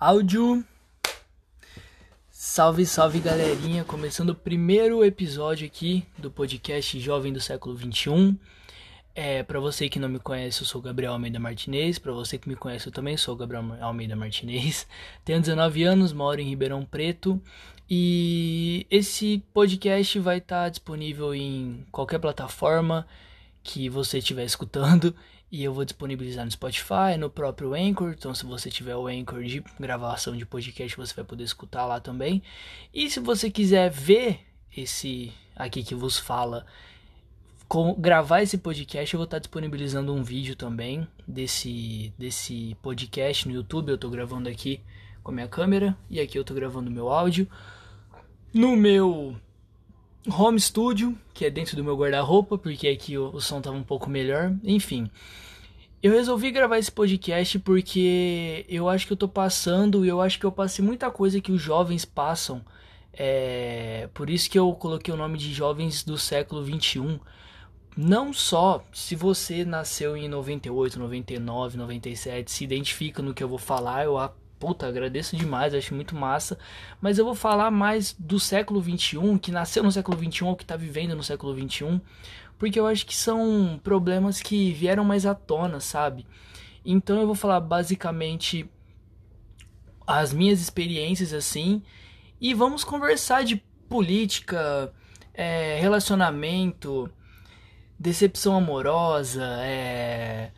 Áudio. Salve, salve galerinha! Começando o primeiro episódio aqui do podcast Jovem do Século 21. É, para você que não me conhece, eu sou Gabriel Almeida Martinez. Para você que me conhece, eu também sou Gabriel Almeida Martinez. Tenho 19 anos, moro em Ribeirão Preto. E esse podcast vai estar tá disponível em qualquer plataforma que você estiver escutando. E eu vou disponibilizar no Spotify, no próprio Anchor. Então, se você tiver o Anchor de gravação de podcast, você vai poder escutar lá também. E se você quiser ver esse aqui que vos fala com, gravar esse podcast, eu vou estar disponibilizando um vídeo também desse, desse podcast no YouTube. Eu estou gravando aqui com a minha câmera e aqui eu estou gravando meu áudio. No meu home studio, que é dentro do meu guarda-roupa, porque aqui o, o som estava um pouco melhor. Enfim, eu resolvi gravar esse podcast porque eu acho que eu estou passando e eu acho que eu passei muita coisa que os jovens passam. É, por isso que eu coloquei o nome de jovens do século 21 não só se você nasceu em 98, 99, 97, se identifica no que eu vou falar, eu puta, agradeço demais, acho muito massa, mas eu vou falar mais do século 21, que nasceu no século 21 ou que está vivendo no século 21, porque eu acho que são problemas que vieram mais à tona, sabe? Então eu vou falar basicamente as minhas experiências assim, e vamos conversar de política, é, relacionamento, decepção amorosa, é,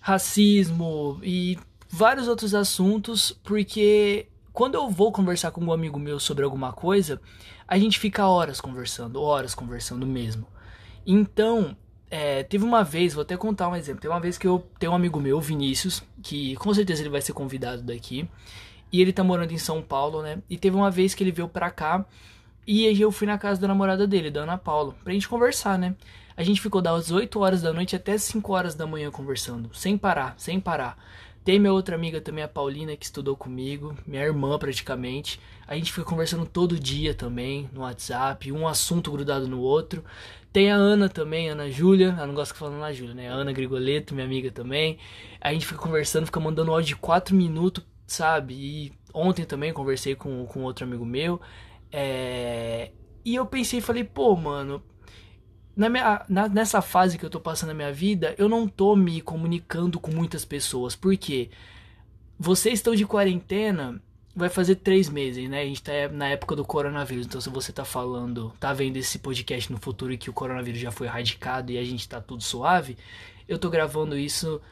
racismo e vários outros assuntos, porque quando eu vou conversar com um amigo meu sobre alguma coisa, a gente fica horas conversando, horas conversando mesmo. Então, é, teve uma vez, vou até contar um exemplo. Teve uma vez que eu tenho um amigo meu, Vinícius, que com certeza ele vai ser convidado daqui. E ele tá morando em São Paulo, né? E teve uma vez que ele veio pra cá e eu fui na casa da namorada dele, da Ana Paula, pra gente conversar, né? A gente ficou das 8 horas da noite até 5 horas da manhã conversando, sem parar, sem parar. Tem minha outra amiga também, a Paulina, que estudou comigo, minha irmã praticamente. A gente fica conversando todo dia também no WhatsApp, um assunto grudado no outro. Tem a Ana também, Ana Júlia, ela não gosta de falar na Júlia, né? Ana Grigoleto, minha amiga também. A gente fica conversando, fica mandando áudio de 4 minutos, sabe? E ontem também conversei com, com outro amigo meu. É... E eu pensei, falei, pô, mano, na minha, na, nessa fase que eu tô passando na minha vida, eu não tô me comunicando com muitas pessoas. Por quê? Vocês estão de quarentena, vai fazer três meses, né? A gente tá na época do coronavírus. Então, se você tá falando, tá vendo esse podcast no futuro e que o coronavírus já foi erradicado e a gente tá tudo suave, eu tô gravando isso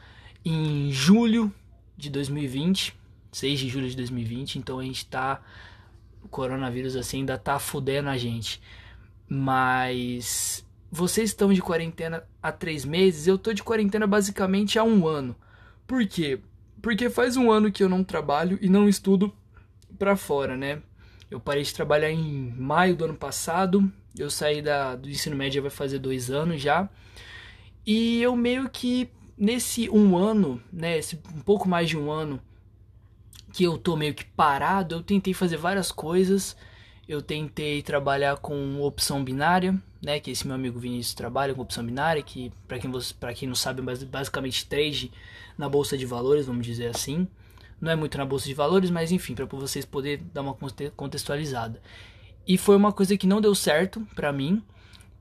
em julho de 2020, 6 de julho de 2020. Então, a gente tá. O coronavírus assim ainda tá fudendo a gente. Mas vocês estão de quarentena há três meses, eu tô de quarentena basicamente há um ano. Por quê? Porque faz um ano que eu não trabalho e não estudo pra fora, né? Eu parei de trabalhar em maio do ano passado, eu saí da, do ensino médio vai fazer dois anos já. E eu meio que nesse um ano, né, esse um pouco mais de um ano que eu tô meio que parado, eu tentei fazer várias coisas. Eu tentei trabalhar com opção binária, né, que esse meu amigo Vinícius trabalha com opção binária, que para quem para quem não sabe, basicamente trade na bolsa de valores, vamos dizer assim. Não é muito na bolsa de valores, mas enfim, para vocês poderem dar uma contextualizada. E foi uma coisa que não deu certo para mim,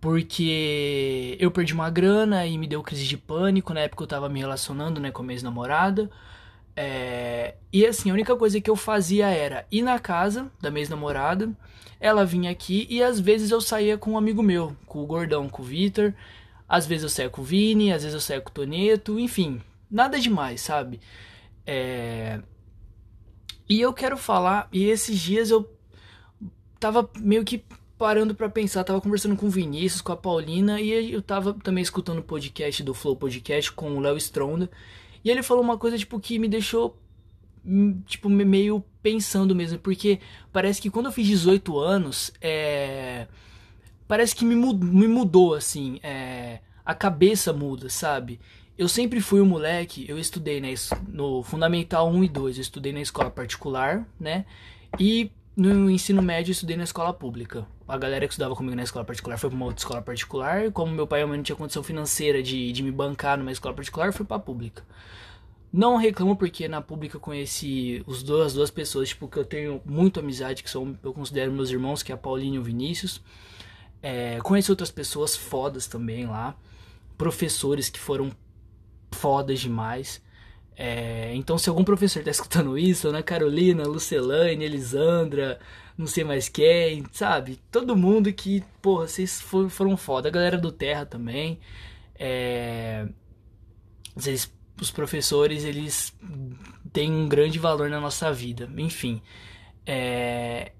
porque eu perdi uma grana e me deu crise de pânico na época eu tava me relacionando, né, com a minha ex-namorada. É... E assim, a única coisa que eu fazia era ir na casa da minha ex-namorada, ela vinha aqui e às vezes eu saía com um amigo meu, com o Gordão, com o Vitor. Às vezes eu saía com o Vini, às vezes eu saía com o Toneto, enfim, nada demais, sabe? É... E eu quero falar, e esses dias eu tava meio que parando para pensar, tava conversando com o Vinícius, com a Paulina, e eu tava também escutando o podcast do Flow Podcast com o Léo Stronda. E ele falou uma coisa, tipo, que me deixou, hum, tipo, meio pensando mesmo. Porque parece que quando eu fiz 18 anos, é... Parece que me mudou, me mudou assim. É... A cabeça muda, sabe? Eu sempre fui um moleque, eu estudei né, no Fundamental 1 e 2, eu estudei na escola particular, né? E no ensino médio eu estudei na escola pública. A galera que estudava comigo na escola particular foi pra uma outra escola particular. Como meu pai e mãe não tinha condição financeira de, de me bancar numa escola particular, fui pra pública. Não reclamo porque na pública eu conheci os dois, as duas pessoas, tipo, que eu tenho muito amizade, que são, eu considero meus irmãos, que é a Paulinho e o Vinícius. É, conheci outras pessoas fodas também lá. Professores que foram fodas demais. É, então, se algum professor tá escutando isso, Ana Carolina, Lucelane, Elisandra, não sei mais quem, sabe? Todo mundo que, porra, vocês foram foda. A galera do Terra também. É, vocês os professores eles têm um grande valor na nossa vida. Enfim, é...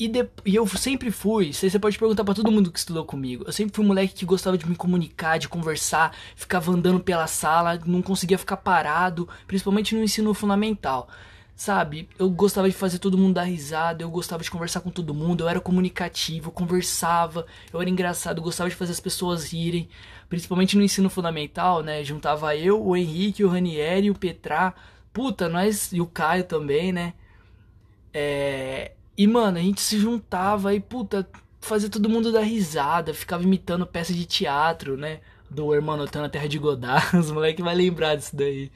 e, de... e eu sempre fui. Você pode perguntar para todo mundo que estudou comigo. Eu sempre fui um moleque que gostava de me comunicar, de conversar, ficava andando pela sala, não conseguia ficar parado, principalmente no ensino fundamental. Sabe, eu gostava de fazer todo mundo dar risada, eu gostava de conversar com todo mundo, eu era comunicativo, eu conversava, eu era engraçado, eu gostava de fazer as pessoas rirem principalmente no ensino fundamental, né? Juntava eu, o Henrique, o Ranieri, o Petrá, puta, nós e o Caio também, né? É... E mano, a gente se juntava e puta, fazia todo mundo dar risada, ficava imitando peça de teatro, né? Do Hermanotão na Terra de Godard, os moleques vai lembrar disso daí.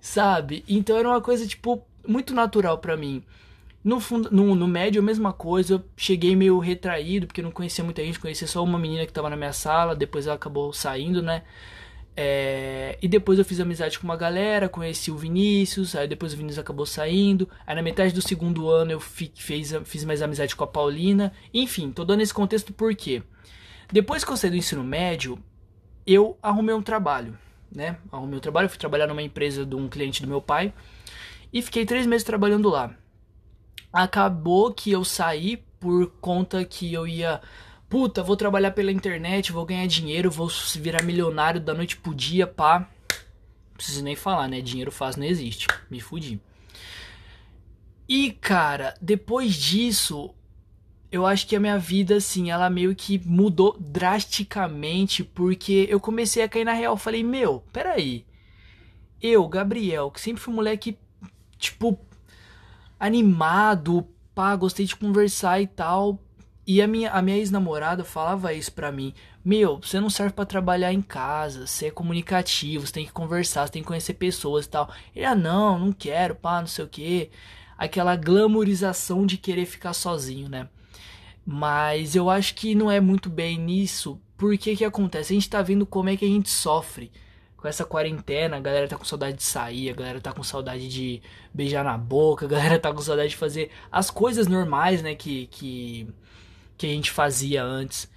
Sabe? Então era uma coisa tipo muito natural para mim. No, fundo, no, no médio, a mesma coisa. Eu cheguei meio retraído, porque não conhecia muita gente, conhecia só uma menina que tava na minha sala, depois ela acabou saindo, né? É, e depois eu fiz amizade com uma galera, conheci o Vinícius, aí depois o Vinícius acabou saindo. Aí na metade do segundo ano eu fi, fiz, fiz mais amizade com a Paulina. Enfim, tô dando esse contexto porque depois que eu saí do ensino médio, eu arrumei um trabalho, né? Arrumei um trabalho, fui trabalhar numa empresa de um cliente do meu pai e fiquei três meses trabalhando lá acabou que eu saí por conta que eu ia. Puta, vou trabalhar pela internet, vou ganhar dinheiro, vou virar milionário da noite pro dia, pá. Não preciso nem falar, né? Dinheiro fácil não existe. Me fudi. E, cara, depois disso, eu acho que a minha vida, assim, ela meio que mudou drasticamente, porque eu comecei a cair na real. Falei, meu, peraí. Eu, Gabriel, que sempre fui moleque, tipo, animado, pá, gostei de conversar e tal. E a minha, a minha ex-namorada falava isso pra mim: Meu, você não serve para trabalhar em casa, você é comunicativo, você tem que conversar, você tem que conhecer pessoas e tal. Ele, ah, não, não quero, pá, não sei o que. Aquela glamorização de querer ficar sozinho, né? Mas eu acho que não é muito bem nisso, porque que acontece? A gente tá vendo como é que a gente sofre com essa quarentena, a galera tá com saudade de sair, a galera tá com saudade de beijar na boca, a galera tá com saudade de fazer as coisas normais, né, que, que, que a gente fazia antes.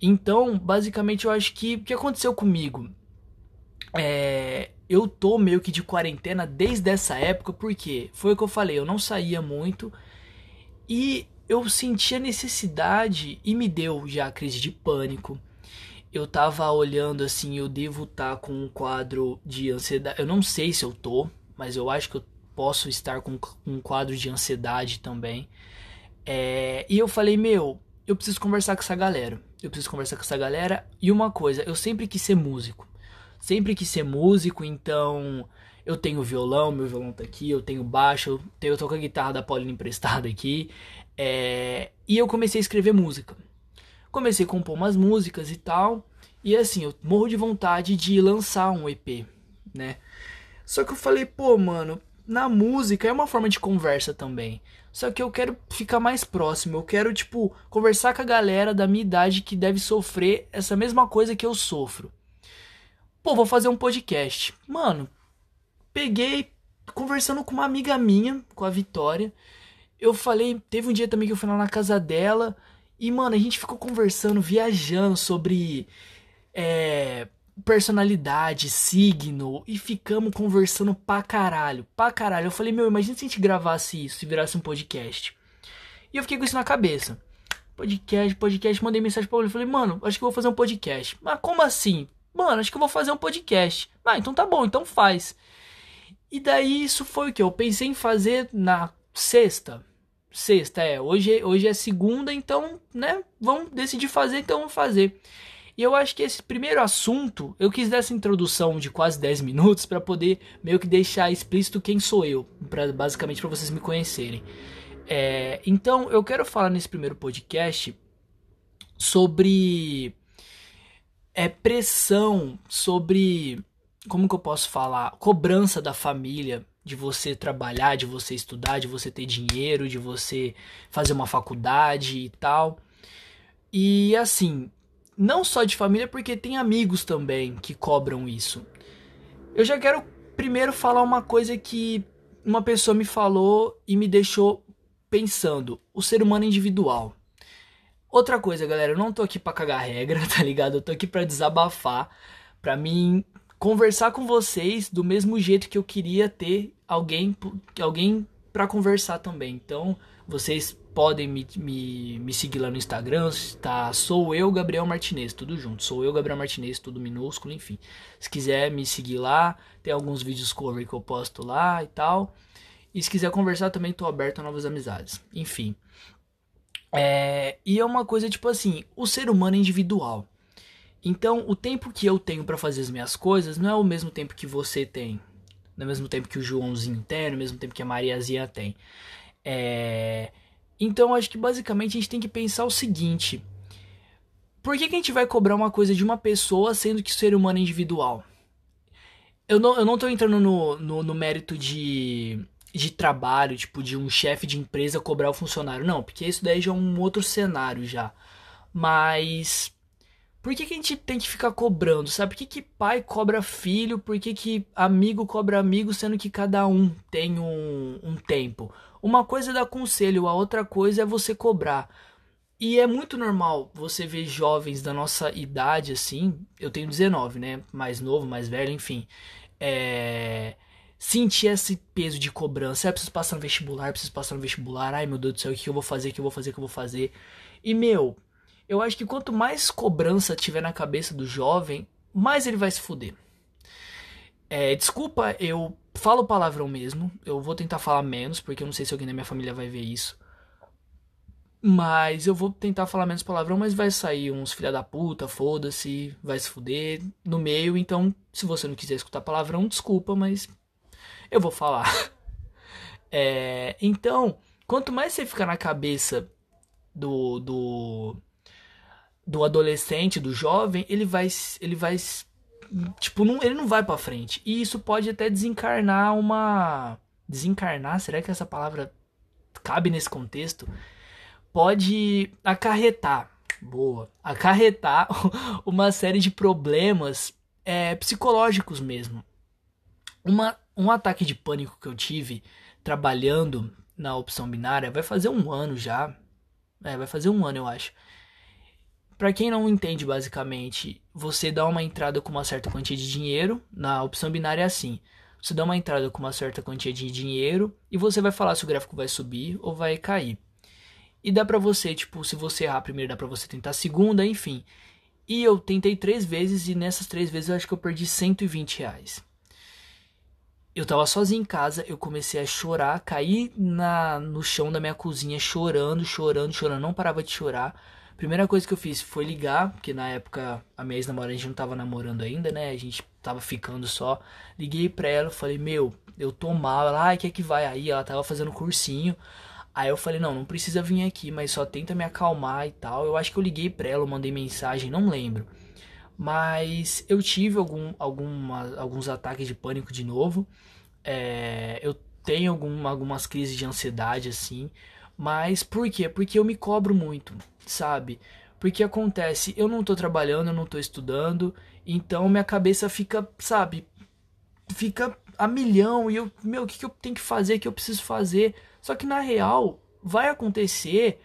Então, basicamente, eu acho que o que aconteceu comigo? É, eu tô meio que de quarentena desde essa época, porque foi o que eu falei, eu não saía muito e eu sentia necessidade e me deu já a crise de pânico eu tava olhando assim, eu devo estar tá com um quadro de ansiedade. Eu não sei se eu tô, mas eu acho que eu posso estar com um quadro de ansiedade também. É, e eu falei, meu, eu preciso conversar com essa galera. Eu preciso conversar com essa galera. E uma coisa, eu sempre quis ser músico. Sempre quis ser músico, então eu tenho violão, meu violão tá aqui, eu tenho baixo, eu, tenho, eu tô com a guitarra da Paulina emprestada aqui. É, e eu comecei a escrever música comecei a compor umas músicas e tal. E assim, eu morro de vontade de lançar um EP, né? Só que eu falei, pô, mano, na música é uma forma de conversa também. Só que eu quero ficar mais próximo, eu quero, tipo, conversar com a galera da minha idade que deve sofrer essa mesma coisa que eu sofro. Pô, vou fazer um podcast. Mano, peguei, conversando com uma amiga minha, com a Vitória. Eu falei, teve um dia também que eu fui lá na casa dela. E, mano, a gente ficou conversando, viajando sobre é, personalidade, signo, e ficamos conversando pra caralho, pra caralho. Eu falei, meu, imagina se a gente gravasse isso, se virasse um podcast. E eu fiquei com isso na cabeça. Podcast, podcast, mandei mensagem pra ele, falei, mano, acho que vou fazer um podcast. Mas como assim? Mano, acho que eu vou fazer um podcast. Ah, então tá bom, então faz. E daí isso foi o que eu pensei em fazer na sexta, Sexta, é. Hoje, hoje é segunda, então, né? Vamos decidir fazer, então vamos fazer. E eu acho que esse primeiro assunto, eu quis dar essa introdução de quase 10 minutos para poder meio que deixar explícito quem sou eu, pra, basicamente para vocês me conhecerem. É, então, eu quero falar nesse primeiro podcast sobre é, pressão, sobre como que eu posso falar? Cobrança da família, de você trabalhar, de você estudar, de você ter dinheiro, de você fazer uma faculdade e tal. E assim, não só de família, porque tem amigos também que cobram isso. Eu já quero primeiro falar uma coisa que uma pessoa me falou e me deixou pensando: o ser humano individual. Outra coisa, galera, eu não tô aqui pra cagar regra, tá ligado? Eu tô aqui pra desabafar, pra mim conversar com vocês do mesmo jeito que eu queria ter alguém, alguém para conversar também. Então, vocês podem me, me, me seguir lá no Instagram, tá? Sou eu, Gabriel Martinez, tudo junto. Sou eu, Gabriel Martinez, tudo minúsculo, enfim. Se quiser me seguir lá, tem alguns vídeos cover que eu posto lá e tal. E se quiser conversar também, tô aberto a novas amizades. Enfim. É, e é uma coisa tipo assim, o ser humano é individual. Então, o tempo que eu tenho para fazer as minhas coisas não é o mesmo tempo que você tem, no mesmo tempo que o Joãozinho tem, no mesmo tempo que a Mariazinha tem. É... Então acho que basicamente a gente tem que pensar o seguinte: por que, que a gente vai cobrar uma coisa de uma pessoa sendo que o ser humano é individual? Eu não, eu não tô entrando no, no, no mérito de, de trabalho, tipo, de um chefe de empresa cobrar o funcionário. Não, porque isso daí já é um outro cenário já. Mas por que, que a gente tem que ficar cobrando, sabe? Por que, que pai cobra filho? Por que, que amigo cobra amigo, sendo que cada um tem um, um tempo? Uma coisa é dar conselho, a outra coisa é você cobrar. E é muito normal você ver jovens da nossa idade, assim, eu tenho 19, né? Mais novo, mais velho, enfim. É... Sentir esse peso de cobrança. É, preciso passar no vestibular, preciso passar no vestibular. Ai meu Deus do céu, o que eu vou fazer, o que eu vou fazer, o que eu vou fazer. E meu, eu acho que quanto mais cobrança tiver na cabeça do jovem, mais ele vai se fuder. É, desculpa, eu falo palavrão mesmo. Eu vou tentar falar menos, porque eu não sei se alguém da minha família vai ver isso. Mas eu vou tentar falar menos palavrão, mas vai sair uns filha da puta, foda-se, vai se fuder no meio. Então, se você não quiser escutar palavrão, desculpa, mas eu vou falar. É, então, quanto mais você ficar na cabeça do, do do adolescente, do jovem, ele vai ele vai tipo, não, ele não vai para frente. E isso pode até desencarnar uma desencarnar, será que essa palavra cabe nesse contexto? Pode acarretar, boa, acarretar uma série de problemas é, psicológicos mesmo. Uma, um ataque de pânico que eu tive trabalhando na opção binária vai fazer um ano já. É, vai fazer um ano, eu acho. Para quem não entende, basicamente, você dá uma entrada com uma certa quantia de dinheiro. Na opção binária é assim: você dá uma entrada com uma certa quantia de dinheiro e você vai falar se o gráfico vai subir ou vai cair. E dá pra você, tipo, se você errar primeiro, dá pra você tentar a segunda, enfim. E eu tentei três vezes e nessas três vezes eu acho que eu perdi 120 reais. Eu tava sozinho em casa, eu comecei a chorar, caí na, no chão da minha cozinha chorando, chorando, chorando, não parava de chorar Primeira coisa que eu fiz foi ligar, porque na época a minha ex-namorada a gente não tava namorando ainda, né? A gente tava ficando só. Liguei pra ela, falei, meu, eu tô mal. Ela, ai, que é que vai aí? Ela tava fazendo cursinho. Aí eu falei, não, não precisa vir aqui, mas só tenta me acalmar e tal. Eu acho que eu liguei pra ela, mandei mensagem, não lembro. Mas eu tive algum, alguma, alguns ataques de pânico de novo. É, eu tenho algum, algumas crises de ansiedade, assim. Mas por quê? Porque eu me cobro muito sabe? Porque acontece, eu não tô trabalhando, eu não tô estudando, então minha cabeça fica, sabe, fica a milhão e eu, meu, o que, que eu tenho que fazer, o que eu preciso fazer? Só que na real, vai acontecer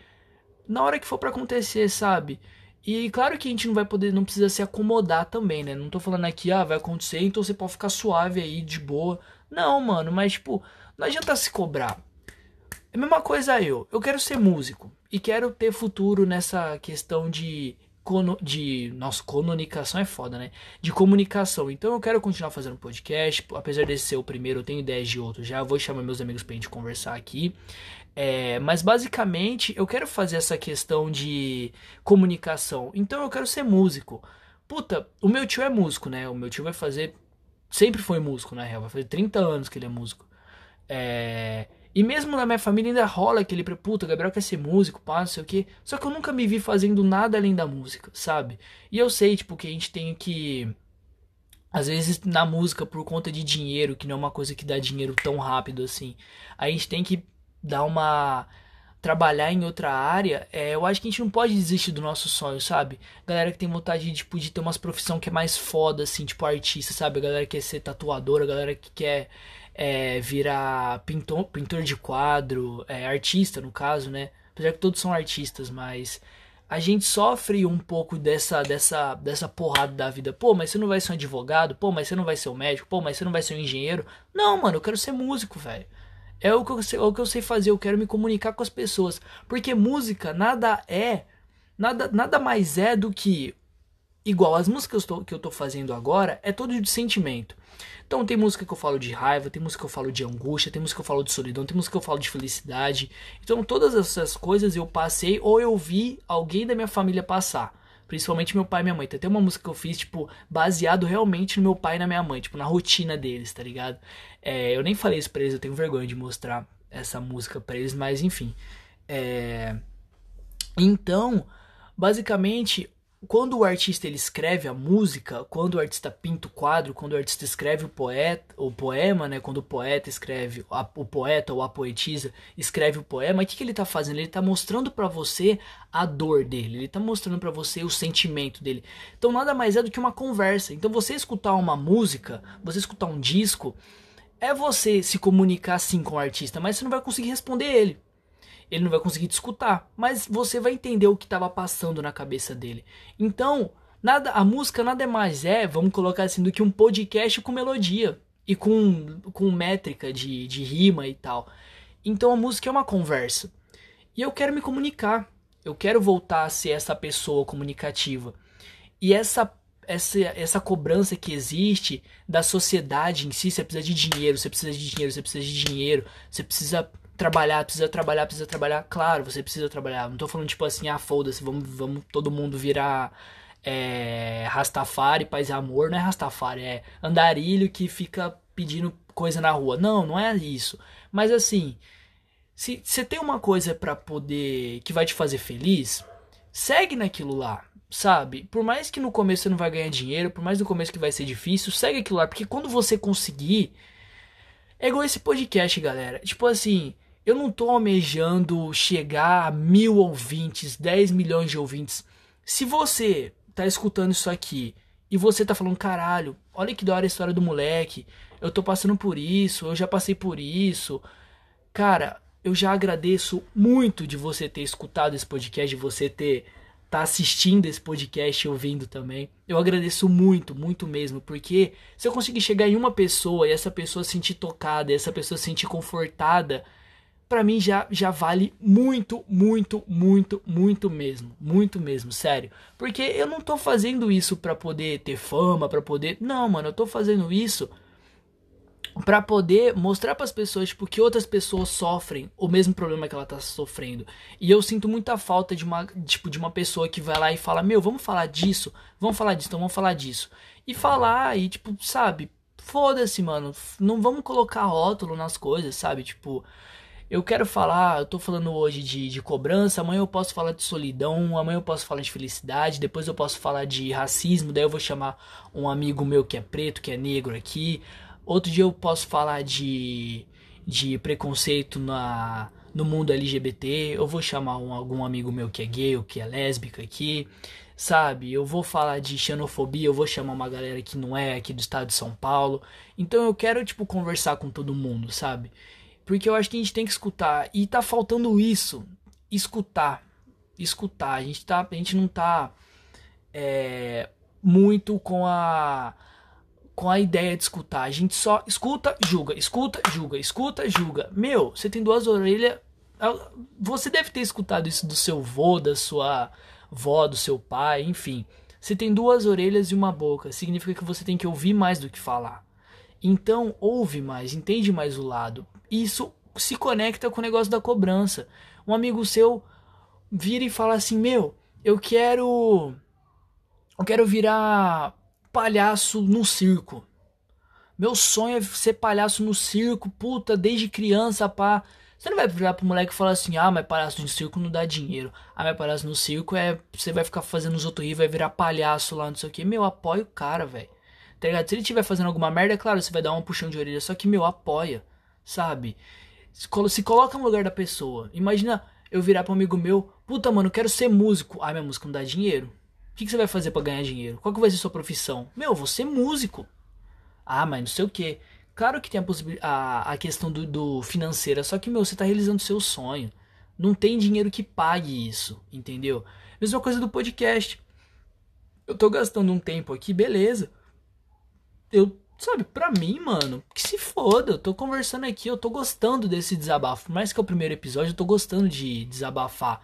na hora que for para acontecer, sabe? E claro que a gente não vai poder, não precisa se acomodar também, né? Não tô falando aqui, ah, vai acontecer, então você pode ficar suave aí, de boa. Não, mano, mas tipo, não adianta se cobrar. É a mesma coisa eu. Eu quero ser músico e quero ter futuro nessa questão de de nossa comunicação é foda, né? De comunicação. Então eu quero continuar fazendo podcast, apesar desse ser o primeiro, eu tenho ideias de outro já. Vou chamar meus amigos pra gente conversar aqui. É, mas basicamente eu quero fazer essa questão de comunicação. Então eu quero ser músico. Puta, o meu tio é músico, né? O meu tio vai fazer. Sempre foi músico, na real. Vai fazer 30 anos que ele é músico. É. E mesmo na minha família ainda rola aquele puta, Gabriel quer ser músico, pá, não sei o quê. Só que eu nunca me vi fazendo nada além da música, sabe? E eu sei, tipo, que a gente tem que às vezes na música por conta de dinheiro, que não é uma coisa que dá dinheiro tão rápido assim. A gente tem que dar uma trabalhar em outra área, é, eu acho que a gente não pode desistir do nosso sonho, sabe? Galera que tem vontade de, tipo, de ter umas profissão que é mais foda, assim, tipo artista, sabe? A galera que quer ser tatuadora, a galera que quer é, virar pintor, pintor de quadro, é, artista no caso, né? Apesar que todos são artistas, mas a gente sofre um pouco dessa, dessa, dessa porrada da vida. Pô, mas você não vai ser um advogado? Pô, mas você não vai ser um médico? Pô, mas você não vai ser um engenheiro? Não, mano, eu quero ser músico, velho. É o que, eu sei, é o que eu sei fazer, eu quero me comunicar com as pessoas. Porque música nada é, nada, nada mais é do que igual as músicas que eu, tô fazendo agora, é todo de sentimento. Então tem música que eu falo de raiva, tem música que eu falo de angústia, tem música que eu falo de solidão, tem música que eu falo de felicidade. Então todas essas coisas eu passei ou eu vi alguém da minha família passar. Principalmente meu pai e minha mãe. Tem até uma música que eu fiz, tipo, baseado realmente no meu pai e na minha mãe, tipo, na rotina deles, tá ligado? É, eu nem falei isso pra eles, eu tenho vergonha de mostrar essa música pra eles, mas enfim. É... Então, basicamente, quando o artista ele escreve a música, quando o artista pinta o quadro, quando o artista escreve o poeta, o poema, né, quando o poeta escreve, a, o poeta ou a poetisa escreve o poema, o que, que ele está fazendo? Ele está mostrando para você a dor dele, ele está mostrando para você o sentimento dele. Então nada mais é do que uma conversa. Então você escutar uma música, você escutar um disco, é você se comunicar sim com o artista, mas você não vai conseguir responder ele ele não vai conseguir te escutar, mas você vai entender o que estava passando na cabeça dele. Então, nada, a música nada mais é, vamos colocar assim, do que um podcast com melodia e com, com métrica de, de rima e tal. Então a música é uma conversa. E eu quero me comunicar. Eu quero voltar a ser essa pessoa comunicativa. E essa essa, essa cobrança que existe da sociedade em si, você precisa de dinheiro, você precisa de dinheiro, você precisa de dinheiro, você precisa trabalhar, precisa trabalhar, precisa trabalhar. Claro, você precisa trabalhar. Não tô falando tipo assim, ah, foda-se, vamos, vamos todo mundo virar é, Rastafari, paz e amor. Não é Rastafari, é andarilho que fica pedindo coisa na rua. Não, não é isso. Mas assim, se você tem uma coisa para poder que vai te fazer feliz, segue naquilo lá. Sabe? Por mais que no começo você não vai ganhar dinheiro, por mais no começo que vai ser difícil, segue aquilo lá, porque quando você conseguir, é igual esse podcast, galera. Tipo assim, eu não tô almejando chegar a mil ouvintes, 10 milhões de ouvintes. Se você tá escutando isso aqui e você tá falando, caralho, olha que da hora a história do moleque, eu tô passando por isso, eu já passei por isso. Cara, eu já agradeço muito de você ter escutado esse podcast, de você ter tá assistindo esse podcast e ouvindo também. Eu agradeço muito, muito mesmo, porque se eu conseguir chegar em uma pessoa e essa pessoa se sentir tocada, essa pessoa se sentir confortada, para mim já, já vale muito, muito, muito, muito mesmo. Muito mesmo, sério. Porque eu não tô fazendo isso para poder ter fama, para poder. Não, mano, eu tô fazendo isso para poder mostrar para as pessoas tipo, que outras pessoas sofrem o mesmo problema que ela tá sofrendo. E eu sinto muita falta de uma, tipo, de uma pessoa que vai lá e fala: "Meu, vamos falar disso, vamos falar disso, então vamos falar disso". E falar e tipo, sabe? Foda-se, mano. Não vamos colocar rótulo nas coisas, sabe? Tipo, eu quero falar, eu tô falando hoje de, de cobrança, amanhã eu posso falar de solidão, amanhã eu posso falar de felicidade, depois eu posso falar de racismo, daí eu vou chamar um amigo meu que é preto, que é negro aqui. Outro dia eu posso falar de, de preconceito na, no mundo LGBT, eu vou chamar um, algum amigo meu que é gay ou que é lésbica aqui, sabe? Eu vou falar de xenofobia, eu vou chamar uma galera que não é aqui do estado de São Paulo. Então eu quero, tipo, conversar com todo mundo, sabe? Porque eu acho que a gente tem que escutar. E tá faltando isso. Escutar. Escutar. A gente, tá, a gente não tá é, muito com a com a ideia de escutar. A gente só escuta, julga, escuta, julga, escuta, julga. Meu, você tem duas orelhas. Você deve ter escutado isso do seu vô, da sua vó, do seu pai, enfim. Você tem duas orelhas e uma boca. Significa que você tem que ouvir mais do que falar. Então, ouve mais, entende mais o lado isso se conecta com o negócio da cobrança. Um amigo seu vira e fala assim: Meu, eu quero. Eu quero virar palhaço no circo. Meu sonho é ser palhaço no circo, puta, desde criança, pá. Você não vai virar pro moleque e falar assim: ah, mas palhaço no circo não dá dinheiro. Ah, mas palhaço no circo é. Você vai ficar fazendo os outros rir, vai virar palhaço lá, não sei o que. Meu, apoio o cara, velho. Tá ligado? Se ele estiver fazendo alguma merda, é claro, você vai dar um puxão de orelha. Só que, meu, apoia, sabe? Se coloca no lugar da pessoa. Imagina eu virar pra um amigo meu, puta, mano, quero ser músico. Ah, minha música não dá dinheiro. O que, que você vai fazer para ganhar dinheiro? Qual que vai ser sua profissão? Meu, vou ser músico. Ah, mas não sei o que. Claro que tem a, a, a questão do, do financeira, só que, meu, você tá realizando seu sonho. Não tem dinheiro que pague isso, entendeu? Mesma coisa do podcast. Eu tô gastando um tempo aqui, beleza. Eu, sabe, pra mim, mano, que se foda. Eu tô conversando aqui, eu tô gostando desse desabafo. Por mais que é o primeiro episódio, eu tô gostando de desabafar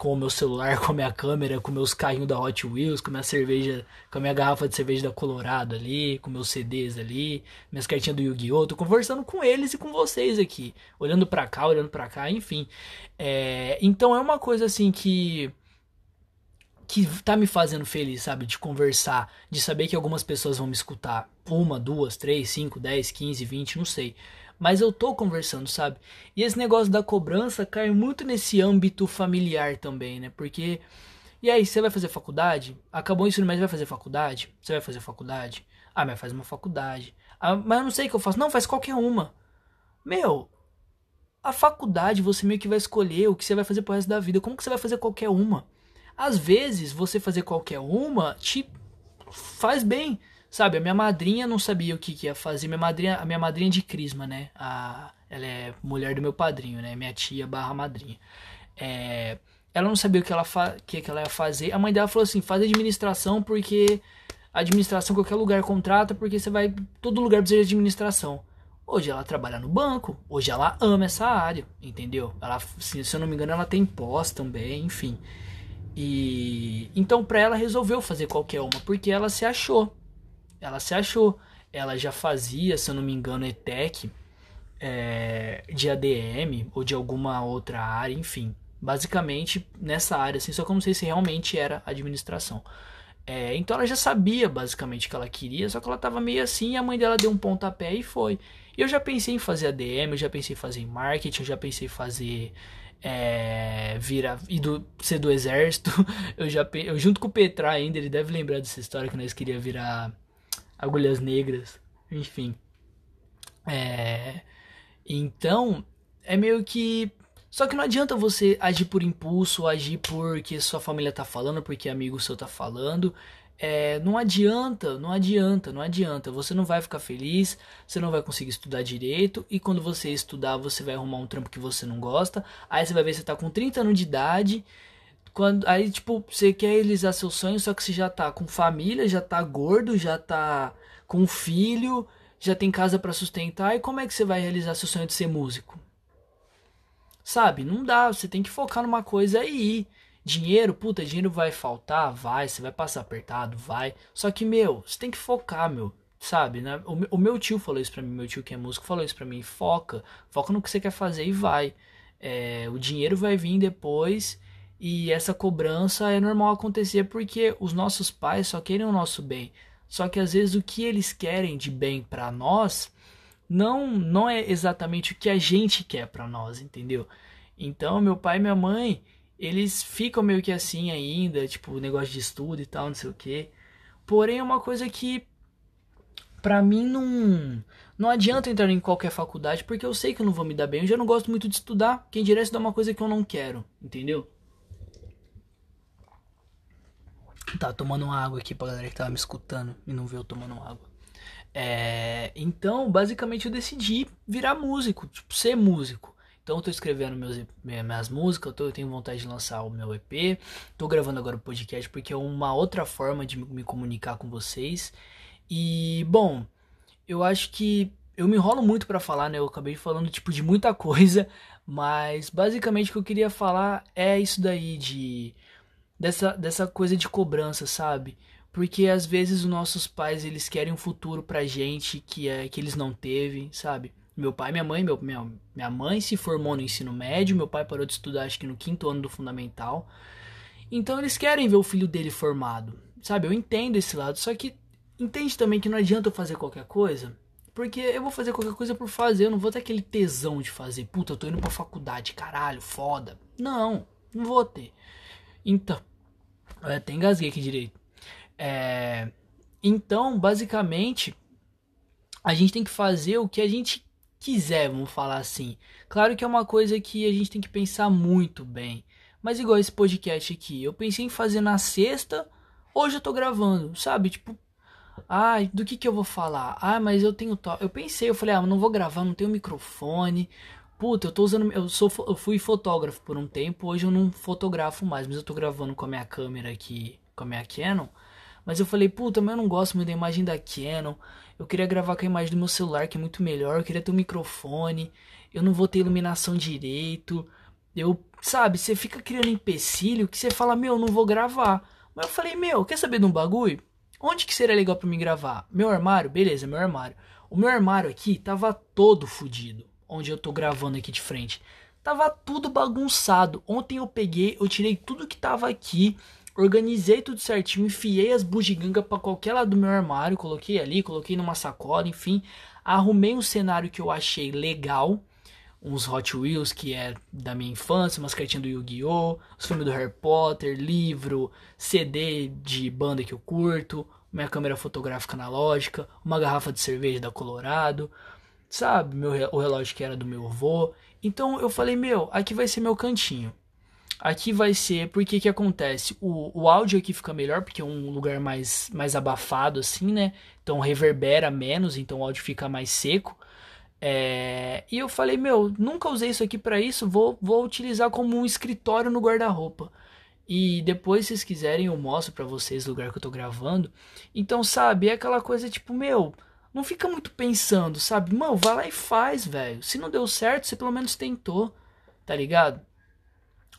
com o meu celular, com a minha câmera, com meus carrinhos da Hot Wheels, com minha cerveja, com a minha garrafa de cerveja da Colorado ali, com meus CDs ali, minhas cartinhas do Yu-Gi-Oh! Tô conversando com eles e com vocês aqui, olhando para cá, olhando para cá, enfim. É, então é uma coisa assim que que tá me fazendo feliz, sabe? De conversar, de saber que algumas pessoas vão me escutar. Uma, duas, três, cinco, dez, quinze, vinte, não sei. Mas eu tô conversando, sabe? E esse negócio da cobrança cai muito nesse âmbito familiar também, né? Porque. E aí, você vai fazer faculdade? Acabou o ensino vai fazer faculdade? Você vai fazer faculdade? Ah, mas faz uma faculdade. Ah, mas eu não sei o que eu faço. Não, faz qualquer uma. Meu, a faculdade você meio que vai escolher o que você vai fazer pro resto da vida. Como que você vai fazer qualquer uma? Às vezes, você fazer qualquer uma te faz bem. Sabe, a minha madrinha não sabia o que, que ia fazer. Minha madrinha, a minha madrinha de crisma, né? A, ela é mulher do meu padrinho, né? Minha tia barra madrinha. É, ela não sabia o que ela, fa, que, que ela ia fazer. A mãe dela falou assim: faz administração porque administração qualquer lugar contrata porque você vai. Todo lugar precisa de administração. Hoje ela trabalha no banco, hoje ela ama essa área, entendeu? Ela, se eu não me engano, ela tem pós também, enfim. E então para ela resolveu fazer qualquer uma porque ela se achou ela se achou. Ela já fazia, se eu não me engano, ETEC é, de ADM ou de alguma outra área, enfim. Basicamente nessa área, assim, só que eu não sei se realmente era administração. É, então ela já sabia basicamente o que ela queria, só que ela tava meio assim e a mãe dela deu um pontapé e foi. Eu já pensei em fazer ADM, eu já pensei em fazer marketing, eu já pensei em fazer é, virar e do, ser do exército. Eu já eu junto com o Petra ainda, ele deve lembrar dessa história que nós queria virar agulhas negras, enfim. É, então, é meio que. Só que não adianta você agir por impulso, agir porque sua família tá falando, porque amigo seu tá falando. É, não adianta, não adianta, não adianta. Você não vai ficar feliz, você não vai conseguir estudar direito. E quando você estudar, você vai arrumar um trampo que você não gosta. Aí você vai ver que você tá com 30 anos de idade quando, aí, tipo, você quer realizar seu sonho, só que você já tá com família, já tá gordo, já tá com filho, já tem casa para sustentar, e como é que você vai realizar seu sonho de ser músico? Sabe? Não dá, você tem que focar numa coisa aí. Dinheiro, puta, dinheiro vai faltar? Vai, você vai passar apertado? Vai. Só que, meu, você tem que focar, meu. Sabe, né? O, o meu tio falou isso pra mim, meu tio que é músico falou isso pra mim. Foca, foca no que você quer fazer e vai. É, o dinheiro vai vir depois e essa cobrança é normal acontecer porque os nossos pais só querem o nosso bem. Só que às vezes o que eles querem de bem para nós não não é exatamente o que a gente quer para nós, entendeu? Então, meu pai e minha mãe, eles ficam meio que assim ainda, tipo, negócio de estudo e tal, não sei o quê. Porém, é uma coisa que para mim não não adianta entrar em qualquer faculdade porque eu sei que eu não vou me dar bem. Eu já não gosto muito de estudar. Quem dirá estudar uma coisa que eu não quero, entendeu? Tá tomando uma água aqui pra galera que tava me escutando e não viu eu tomando água. É, então, basicamente, eu decidi virar músico, tipo, ser músico. Então, eu tô escrevendo meus, minhas músicas, eu, tô, eu tenho vontade de lançar o meu EP. Tô gravando agora o podcast porque é uma outra forma de me comunicar com vocês. E, bom, eu acho que eu me enrolo muito para falar, né? Eu acabei falando, tipo, de muita coisa. Mas, basicamente, o que eu queria falar é isso daí de dessa, dessa coisa de cobrança, sabe? Porque às vezes os nossos pais eles querem um futuro pra gente que é que eles não teve, sabe? Meu pai, minha mãe, meu, minha, minha mãe se formou no ensino médio, meu pai parou de estudar acho que no quinto ano do fundamental. Então eles querem ver o filho dele formado, sabe? Eu entendo esse lado, só que entende também que não adianta eu fazer qualquer coisa, porque eu vou fazer qualquer coisa por fazer, eu não vou ter aquele tesão de fazer, puta, eu tô indo pra faculdade, caralho, foda. Não, não vou ter. Então, eu até engasguei aqui direito. É, Então, basicamente, a gente tem que fazer o que a gente quiser, vamos falar assim. Claro que é uma coisa que a gente tem que pensar muito bem. Mas igual esse podcast aqui, eu pensei em fazer na sexta, hoje eu tô gravando, sabe? Tipo, ai, do que que eu vou falar? Ah, mas eu tenho to... Eu pensei, eu falei, ah, não vou gravar, não tenho microfone. Puta, eu tô usando, eu sou eu fui fotógrafo por um tempo, hoje eu não fotografo mais, mas eu tô gravando com a minha câmera aqui, com a minha Canon. Mas eu falei, puta, mas eu não gosto muito da imagem da Canon. Eu queria gravar com a imagem do meu celular, que é muito melhor. Eu queria ter um microfone. Eu não vou ter iluminação direito. Eu, sabe, você fica criando empecilho que você fala, meu, não vou gravar. Mas eu falei, meu, quer saber de um bagulho? Onde que seria legal para mim gravar? Meu armário? Beleza, meu armário. O meu armário aqui tava todo fodido. Onde eu tô gravando aqui de frente. Tava tudo bagunçado. Ontem eu peguei, eu tirei tudo que tava aqui Organizei tudo certinho, enfiei as bugigangas para qualquer lado do meu armário, coloquei ali, coloquei numa sacola, enfim. Arrumei um cenário que eu achei legal, uns Hot Wheels que é da minha infância, umas cartinhas do Yu-Gi-Oh!, os filmes do Harry Potter, livro, CD de banda que eu curto, minha câmera fotográfica analógica, uma garrafa de cerveja da Colorado, sabe? Meu, o relógio que era do meu avô. Então eu falei, meu, aqui vai ser meu cantinho. Aqui vai ser, porque que acontece? O, o áudio aqui fica melhor, porque é um lugar mais, mais abafado, assim, né? Então reverbera menos, então o áudio fica mais seco. É... E eu falei, meu, nunca usei isso aqui para isso, vou, vou utilizar como um escritório no guarda-roupa. E depois, se vocês quiserem, eu mostro para vocês o lugar que eu tô gravando. Então, sabe, é aquela coisa tipo, meu, não fica muito pensando, sabe? Mano, vai lá e faz, velho. Se não deu certo, você pelo menos tentou, tá ligado?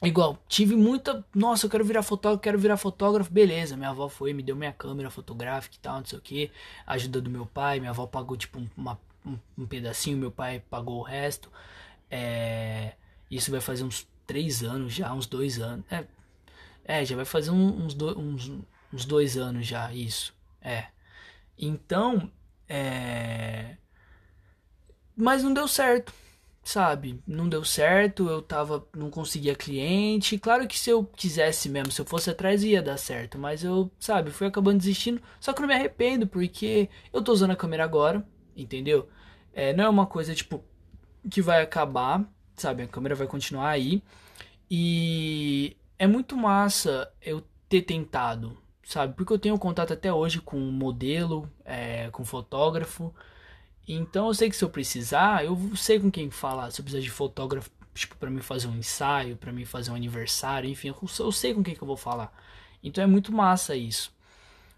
Igual, tive muita. Nossa, eu quero virar fotógrafo, quero virar fotógrafo. Beleza, minha avó foi, me deu minha câmera fotográfica e tal, não sei o que. Ajuda do meu pai, minha avó pagou tipo uma, um, um, pedacinho, meu pai pagou o resto. É, isso vai fazer uns três anos já, uns dois anos. É, é já vai fazer uns, do, uns, uns dois anos já, isso. É. Então, é. Mas não deu certo sabe, não deu certo, eu tava, não conseguia cliente. Claro que se eu quisesse mesmo, se eu fosse atrás ia dar certo, mas eu, sabe, fui acabando desistindo. Só que não me arrependo porque eu tô usando a câmera agora, entendeu? É, não é uma coisa tipo que vai acabar, sabe? A câmera vai continuar aí. E é muito massa eu ter tentado, sabe? Porque eu tenho contato até hoje com modelo, é, com fotógrafo. Então eu sei que se eu precisar, eu sei com quem falar. Se eu precisar de fotógrafo, tipo, para mim fazer um ensaio, para mim fazer um aniversário, enfim, eu sei com quem que eu vou falar. Então é muito massa isso.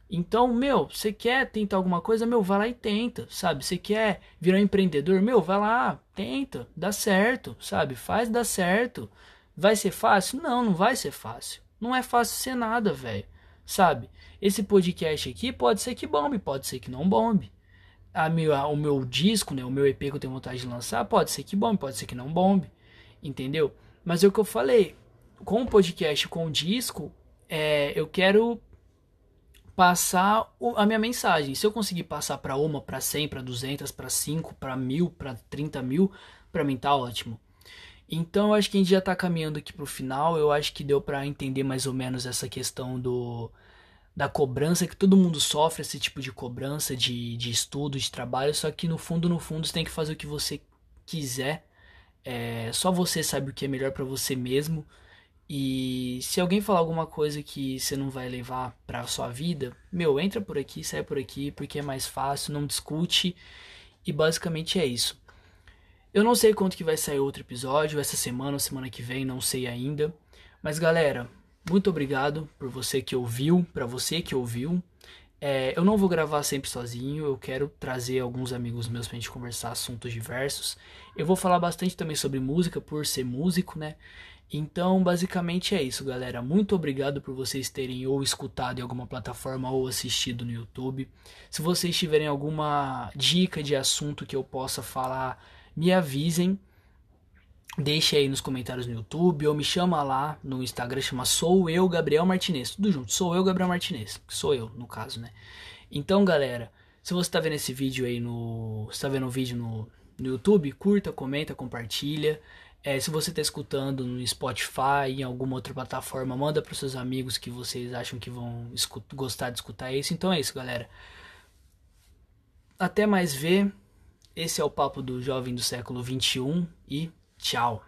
Então, meu, você quer tentar alguma coisa, meu, vai lá e tenta, sabe? Você quer virar um empreendedor, meu, vai lá, tenta, dá certo, sabe? Faz dar certo. Vai ser fácil? Não, não vai ser fácil. Não é fácil ser nada, velho. Sabe? Esse podcast aqui pode ser que bombe, pode ser que não bombe a minha, o meu disco, né, o meu EP que eu tenho vontade de lançar, pode ser que bombe, pode ser que não bombe, entendeu? Mas é o que eu falei, com o podcast, com o disco, é, eu quero passar o, a minha mensagem. Se eu conseguir passar para uma, para 100, para 200, para 5, para mil, para 30 mil, para mim tá ótimo. Então eu acho que a gente já tá caminhando aqui pro final. Eu acho que deu para entender mais ou menos essa questão do da cobrança, que todo mundo sofre esse tipo de cobrança de, de estudo, de trabalho, só que no fundo, no fundo, você tem que fazer o que você quiser. É, só você sabe o que é melhor para você mesmo. E se alguém falar alguma coisa que você não vai levar pra sua vida, meu, entra por aqui, sai por aqui, porque é mais fácil, não discute. E basicamente é isso. Eu não sei quanto que vai sair outro episódio, essa semana ou semana que vem, não sei ainda. Mas galera, muito obrigado por você que ouviu, para você que ouviu. É, eu não vou gravar sempre sozinho, eu quero trazer alguns amigos meus pra gente conversar assuntos diversos. Eu vou falar bastante também sobre música, por ser músico, né? Então, basicamente é isso, galera. Muito obrigado por vocês terem ou escutado em alguma plataforma ou assistido no YouTube. Se vocês tiverem alguma dica de assunto que eu possa falar, me avisem. Deixe aí nos comentários no YouTube ou me chama lá no Instagram, chama Sou Eu Gabriel Martinez. Tudo junto, sou eu Gabriel Martinez. Sou eu, no caso, né? Então, galera, se você está vendo esse vídeo aí no. está vendo o vídeo no, no YouTube, curta, comenta, compartilha. É, se você está escutando no Spotify, em alguma outra plataforma, manda para seus amigos que vocês acham que vão gostar de escutar isso. Então é isso, galera. Até mais ver. Esse é o papo do jovem do século 21 e tchau.